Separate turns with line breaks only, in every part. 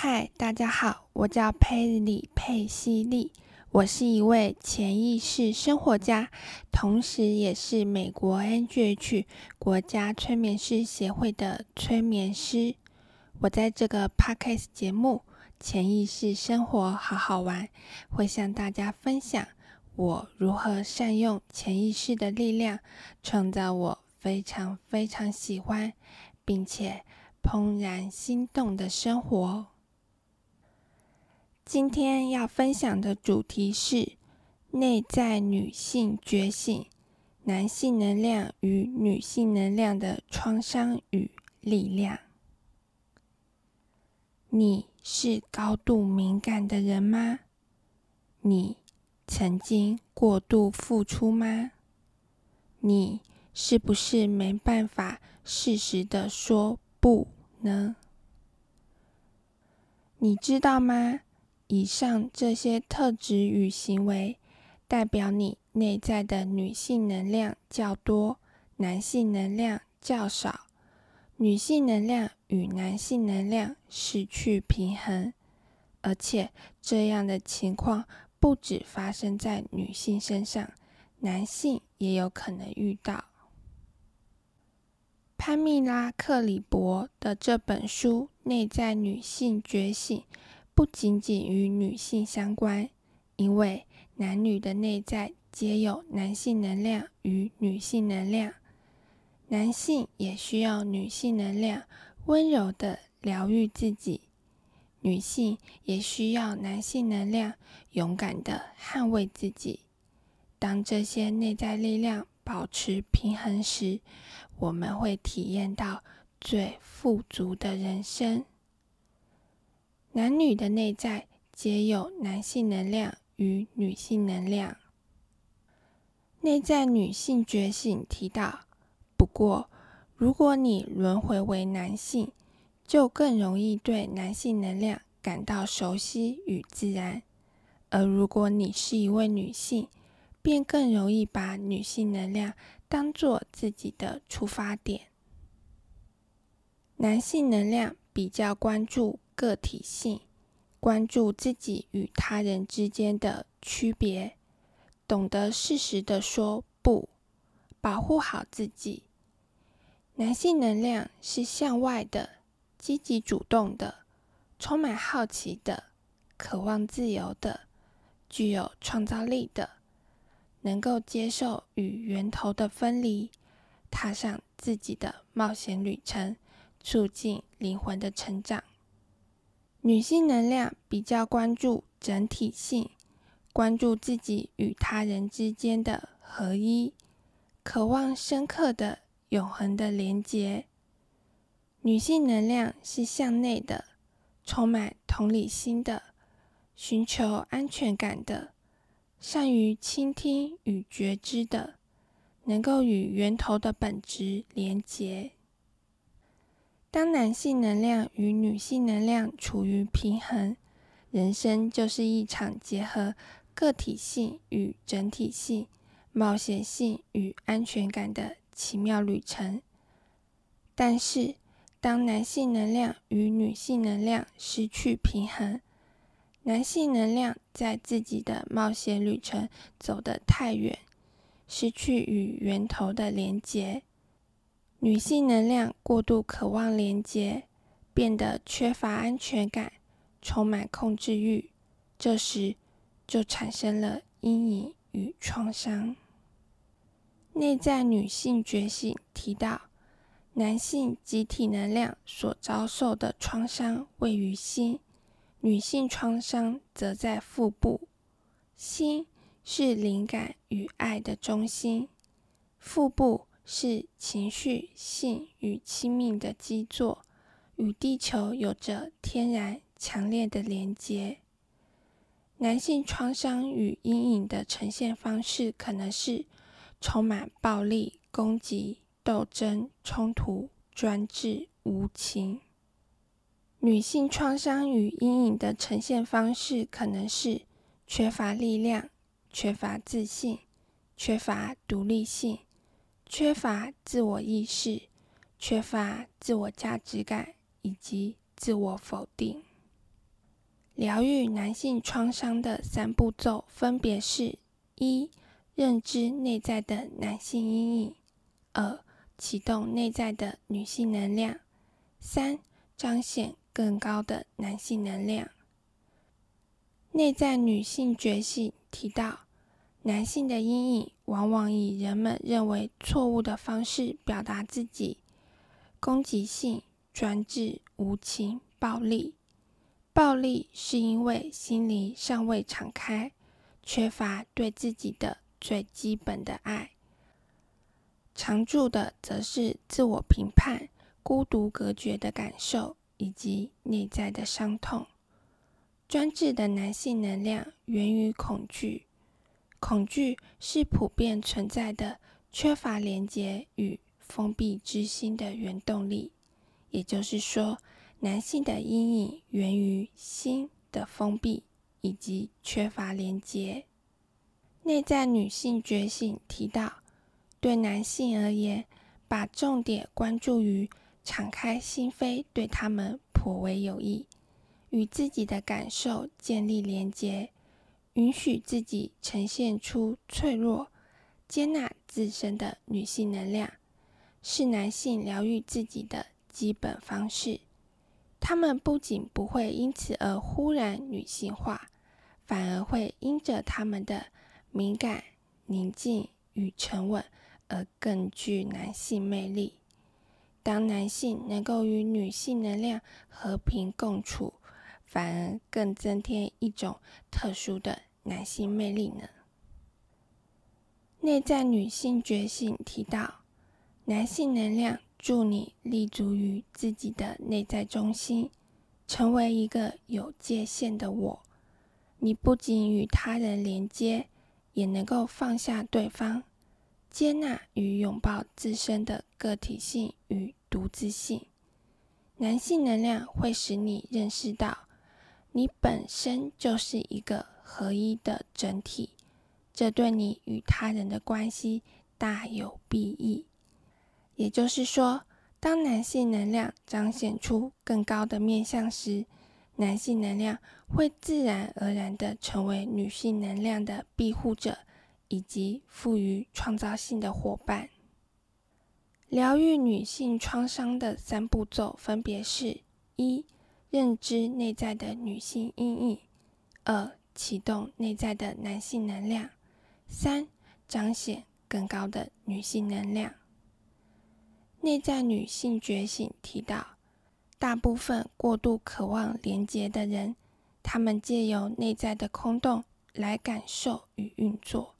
嗨，大家好，我叫佩里佩西利，我是一位潜意识生活家，同时也是美国 NGH 国家催眠师协会的催眠师。我在这个 Podcast 节目《潜意识生活好好玩》，会向大家分享我如何善用潜意识的力量，创造我非常非常喜欢并且怦然心动的生活。今天要分享的主题是内在女性觉醒，男性能量与女性能量的创伤与力量。你是高度敏感的人吗？你曾经过度付出吗？你是不是没办法适时的说不呢？你知道吗？以上这些特质与行为，代表你内在的女性能量较多，男性能量较少。女性能量与男性能量失去平衡，而且这样的情况不止发生在女性身上，男性也有可能遇到。潘蜜拉·克里伯的这本书《内在女性觉醒》。不仅仅与女性相关，因为男女的内在皆有男性能量与女性能量，男性也需要女性能量温柔的疗愈自己，女性也需要男性能量勇敢的捍卫自己。当这些内在力量保持平衡时，我们会体验到最富足的人生。男女的内在皆有男性能量与女性能量。内在女性觉醒提到，不过，如果你轮回为男性，就更容易对男性能量感到熟悉与自然；而如果你是一位女性，便更容易把女性能量当做自己的出发点。男性能量比较关注。个体性，关注自己与他人之间的区别，懂得适时的说不，保护好自己。男性能量是向外的，积极主动的，充满好奇的，渴望自由的，具有创造力的，能够接受与源头的分离，踏上自己的冒险旅程，促进灵魂的成长。女性能量比较关注整体性，关注自己与他人之间的合一，渴望深刻的、永恒的连结。女性能量是向内的，充满同理心的，寻求安全感的，善于倾听与觉知的，能够与源头的本质连结。当男性能量与女性能量处于平衡，人生就是一场结合个体性与整体性、冒险性与安全感的奇妙旅程。但是，当男性能量与女性能量失去平衡，男性能量在自己的冒险旅程走得太远，失去与源头的连结。女性能量过度渴望连接，变得缺乏安全感，充满控制欲，这时就产生了阴影与创伤。内在女性觉醒提到，男性集体能量所遭受的创伤位于心，女性创伤则在腹部。心是灵感与爱的中心，腹部。是情绪性与亲密的基座，与地球有着天然强烈的连接。男性创伤与阴影的呈现方式可能是充满暴力、攻击、斗争、冲突、专制、无情；女性创伤与阴影的呈现方式可能是缺乏力量、缺乏自信、缺乏独立性。缺乏自我意识，缺乏自我价值感以及自我否定。疗愈男性创伤的三步骤分别是：一、认知内在的男性阴影；二、启动内在的女性能量；三、彰显更高的男性能量。内在女性觉醒提到，男性的阴影往往以人们认为错误的方式表达自己，攻击性、专制、无情、暴力。暴力是因为心灵尚未敞开，缺乏对自己的最基本的爱；常驻的则是自我评判、孤独隔绝的感受以及内在的伤痛。专制的男性能量源于恐惧，恐惧是普遍存在的缺乏连接与封闭之心的原动力，也就是说。男性的阴影源于心的封闭以及缺乏连接。内在女性觉醒提到，对男性而言，把重点关注于敞开心扉，对他们颇为有益。与自己的感受建立连接，允许自己呈现出脆弱，接纳自身的女性能量，是男性疗愈自己的基本方式。他们不仅不会因此而忽然女性化，反而会因着他们的敏感、宁静与沉稳而更具男性魅力。当男性能够与女性能量和平共处，反而更增添一种特殊的男性魅力呢？内在女性觉醒提到，男性能量。助你立足于自己的内在中心，成为一个有界限的我。你不仅与他人连接，也能够放下对方，接纳与拥抱自身的个体性与独自性。男性能量会使你认识到，你本身就是一个合一的整体，这对你与他人的关系大有裨益。也就是说，当男性能量彰显出更高的面相时，男性能量会自然而然地成为女性能量的庇护者，以及赋予创造性的伙伴。疗愈女性创伤的三步骤分别是：一、认知内在的女性阴影；二、启动内在的男性能量；三、彰显更高的女性能量。内在女性觉醒提到，大部分过度渴望连结的人，他们借由内在的空洞来感受与运作，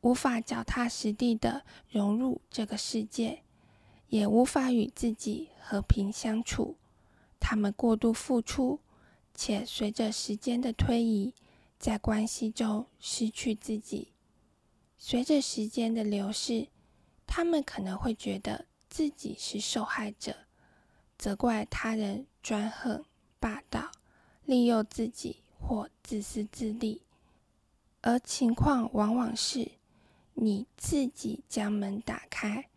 无法脚踏实地的融入这个世界，也无法与自己和平相处。他们过度付出，且随着时间的推移，在关系中失去自己。随着时间的流逝，他们可能会觉得。自己是受害者，责怪他人专横霸道、利诱自己或自私自利，而情况往往是你自己将门打开，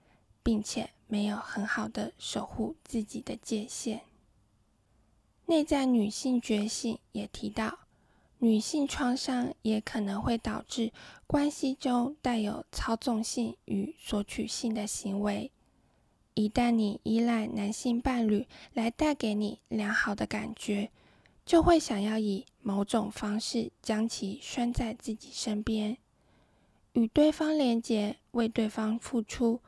并且没有很好的守护自己的界限。内在女性觉醒也提到，女性创伤也可能会导致关系中带有操纵性与索取性的行为。一旦你依赖男性伴侣来带给你良好的感觉，就会想要以某种方式将其拴在自己身边，与对方连结，为对方付出。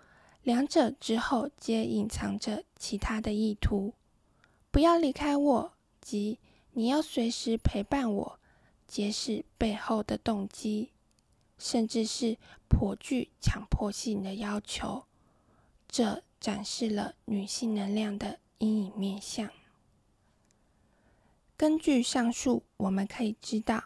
两者之后皆隐藏着其他的意图。不要离开我，即你要随时陪伴我，揭示背后的动机，甚至是颇具强迫性的要求。这。展示了女性能量的阴影面相。根据上述，我们可以知道，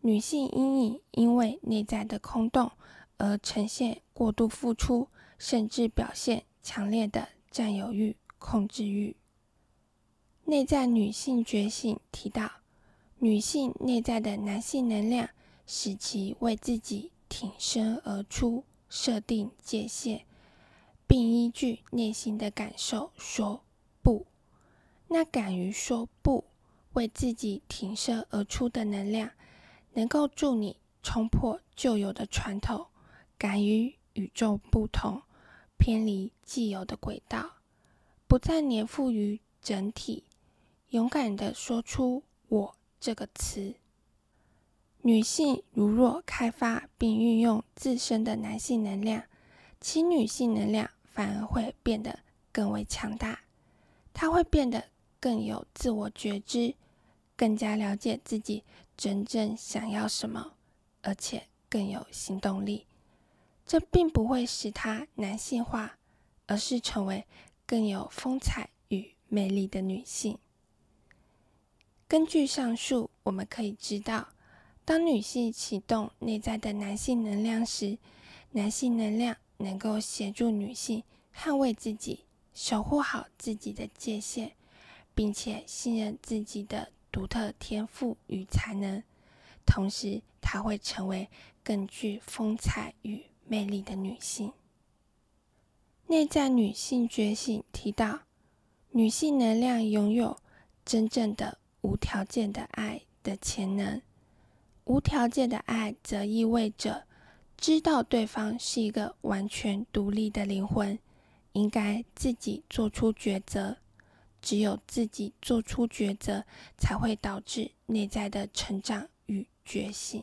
女性阴影因为内在的空洞而呈现过度付出，甚至表现强烈的占有欲、控制欲。内在女性觉醒提到，女性内在的男性能量使其为自己挺身而出，设定界限。并依据内心的感受说不。那敢于说不，为自己挺身而出的能量，能够助你冲破旧有的传统，敢于与众不同，偏离既有的轨道，不再黏附于整体，勇敢的说出“我”这个词。女性如若开发并运用自身的男性能量，其女性能量反而会变得更为强大。她会变得更有自我觉知，更加了解自己真正想要什么，而且更有行动力。这并不会使她男性化，而是成为更有风采与魅力的女性。根据上述，我们可以知道。当女性启动内在的男性能量时，男性能量能够协助女性捍卫自己、守护好自己的界限，并且信任自己的独特天赋与才能。同时，她会成为更具风采与魅力的女性。内在女性觉醒提到，女性能量拥有真正的无条件的爱的潜能。无条件的爱，则意味着知道对方是一个完全独立的灵魂，应该自己做出抉择。只有自己做出抉择，才会导致内在的成长与觉醒。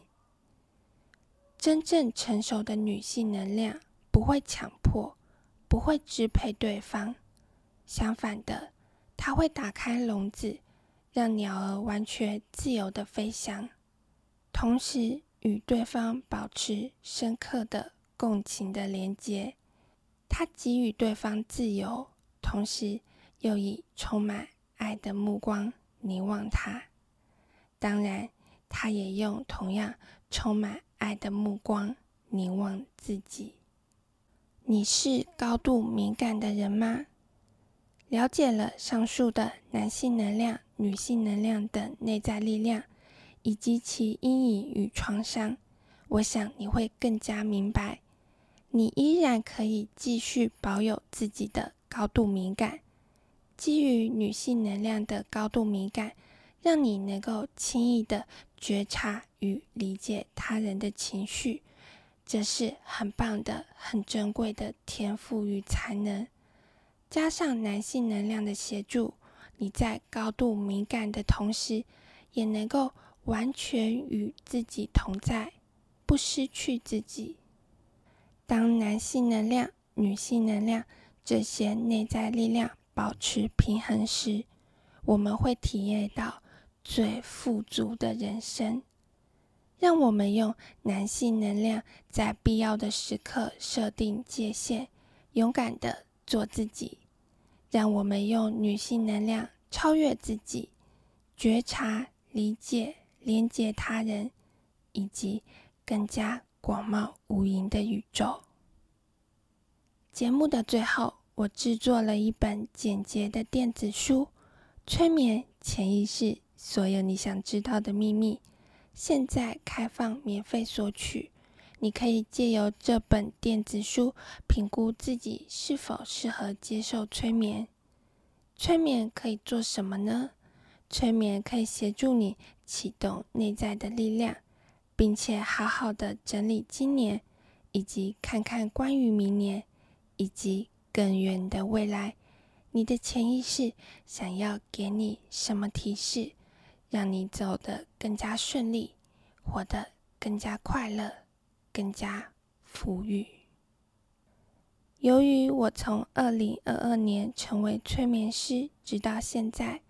真正成熟的女性能量不会强迫，不会支配对方。相反的，她会打开笼子，让鸟儿完全自由的飞翔。同时与对方保持深刻的共情的连接，他给予对方自由，同时又以充满爱的目光凝望他。当然，他也用同样充满爱的目光凝望自己。你是高度敏感的人吗？了解了上述的男性能量、女性能量等内在力量。以及其阴影与创伤，我想你会更加明白，你依然可以继续保有自己的高度敏感。基于女性能量的高度敏感，让你能够轻易的觉察与理解他人的情绪，这是很棒的、很珍贵的天赋与才能。加上男性能量的协助，你在高度敏感的同时，也能够。完全与自己同在，不失去自己。当男性能量、女性能量这些内在力量保持平衡时，我们会体验到最富足的人生。让我们用男性能量在必要的时刻设定界限，勇敢的做自己；让我们用女性能量超越自己，觉察、理解。连接他人，以及更加广袤无垠的宇宙。节目的最后，我制作了一本简洁的电子书《催眠潜意识：所有你想知道的秘密》，现在开放免费索取。你可以借由这本电子书评估自己是否适合接受催眠。催眠可以做什么呢？催眠可以协助你启动内在的力量，并且好好的整理今年，以及看看关于明年以及更远的未来，你的潜意识想要给你什么提示，让你走得更加顺利，活得更加快乐，更加富裕。由于我从二零二二年成为催眠师，直到现在。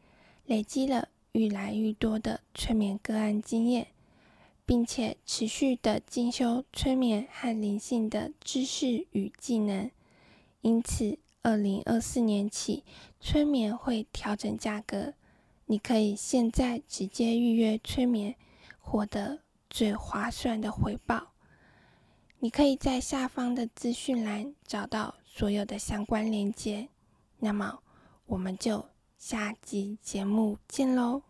累积了愈来愈多的催眠个案经验，并且持续的进修催眠和灵性的知识与技能，因此，二零二四年起，催眠会调整价格。你可以现在直接预约催眠，获得最划算的回报。你可以在下方的资讯栏找到所有的相关链接。那么，我们就。下集节目见喽！